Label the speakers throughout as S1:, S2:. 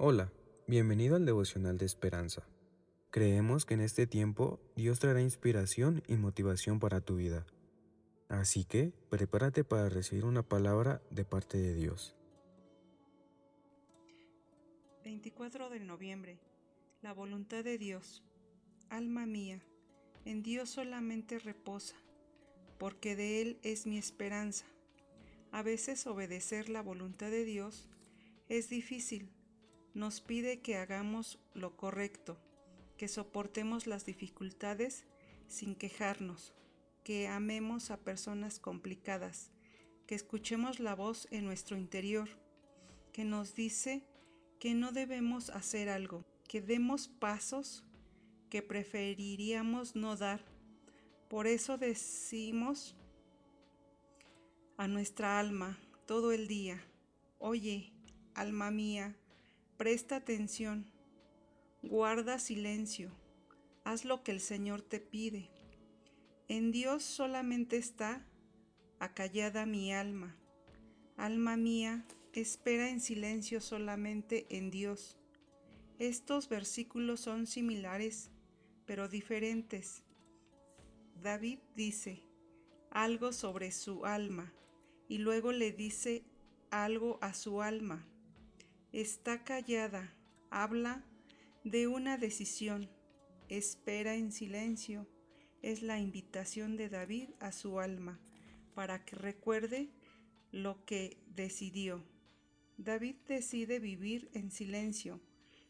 S1: Hola, bienvenido al devocional de esperanza. Creemos que en este tiempo Dios traerá inspiración y motivación para tu vida. Así que prepárate para recibir una palabra de parte de Dios.
S2: 24 de noviembre. La voluntad de Dios. Alma mía, en Dios solamente reposa, porque de Él es mi esperanza. A veces obedecer la voluntad de Dios es difícil. Nos pide que hagamos lo correcto, que soportemos las dificultades sin quejarnos, que amemos a personas complicadas, que escuchemos la voz en nuestro interior, que nos dice que no debemos hacer algo, que demos pasos que preferiríamos no dar. Por eso decimos a nuestra alma todo el día, oye, alma mía, presta atención, guarda silencio, haz lo que el Señor te pide. En Dios solamente está acallada mi alma. Alma mía, espera en silencio solamente en Dios. Estos versículos son similares, pero diferentes. David dice algo sobre su alma y luego le dice algo a su alma. Está callada, habla de una decisión, espera en silencio. Es la invitación de David a su alma para que recuerde lo que decidió. David decide vivir en silencio,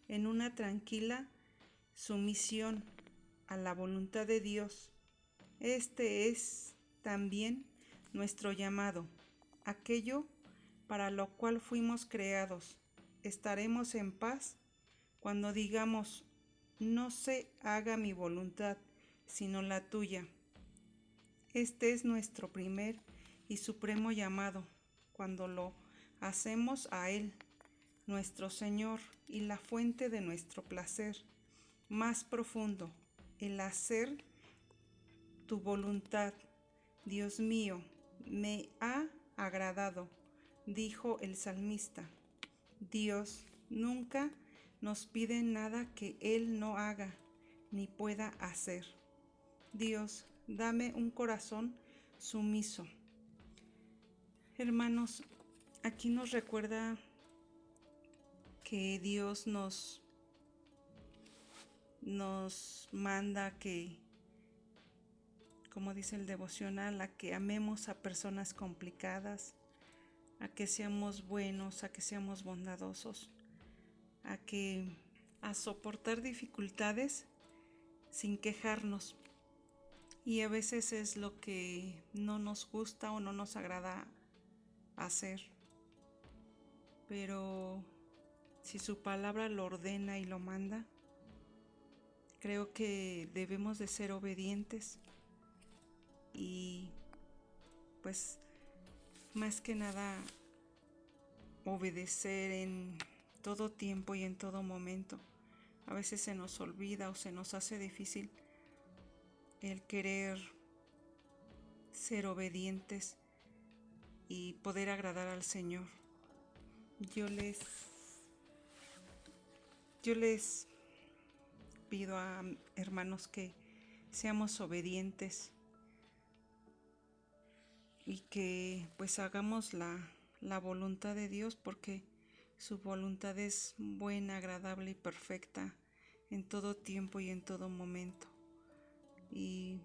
S2: en una tranquila sumisión a la voluntad de Dios. Este es también nuestro llamado, aquello para lo cual fuimos creados. Estaremos en paz cuando digamos, no se haga mi voluntad, sino la tuya. Este es nuestro primer y supremo llamado, cuando lo hacemos a Él, nuestro Señor y la fuente de nuestro placer más profundo, el hacer tu voluntad. Dios mío, me ha agradado, dijo el salmista. Dios nunca nos pide nada que Él no haga ni pueda hacer. Dios, dame un corazón sumiso. Hermanos, aquí nos recuerda que Dios nos nos manda que como dice el devocional, a que amemos a personas complicadas, a que seamos buenos, a que seamos bondadosos, a que a soportar dificultades sin quejarnos. Y a veces es lo que no nos gusta o no nos agrada hacer. Pero si su palabra lo ordena y lo manda, creo que debemos de ser obedientes y pues más que nada obedecer en todo tiempo y en todo momento. A veces se nos olvida o se nos hace difícil el querer ser obedientes y poder agradar al Señor. Yo les yo les pido a hermanos que seamos obedientes y que pues hagamos la, la voluntad de Dios porque su voluntad es buena, agradable y perfecta en todo tiempo y en todo momento. Y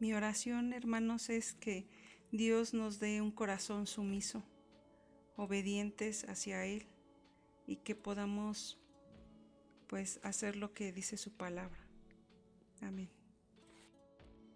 S2: mi oración, hermanos, es que Dios nos dé un corazón sumiso, obedientes hacia Él y que podamos pues hacer lo que dice su palabra. Amén.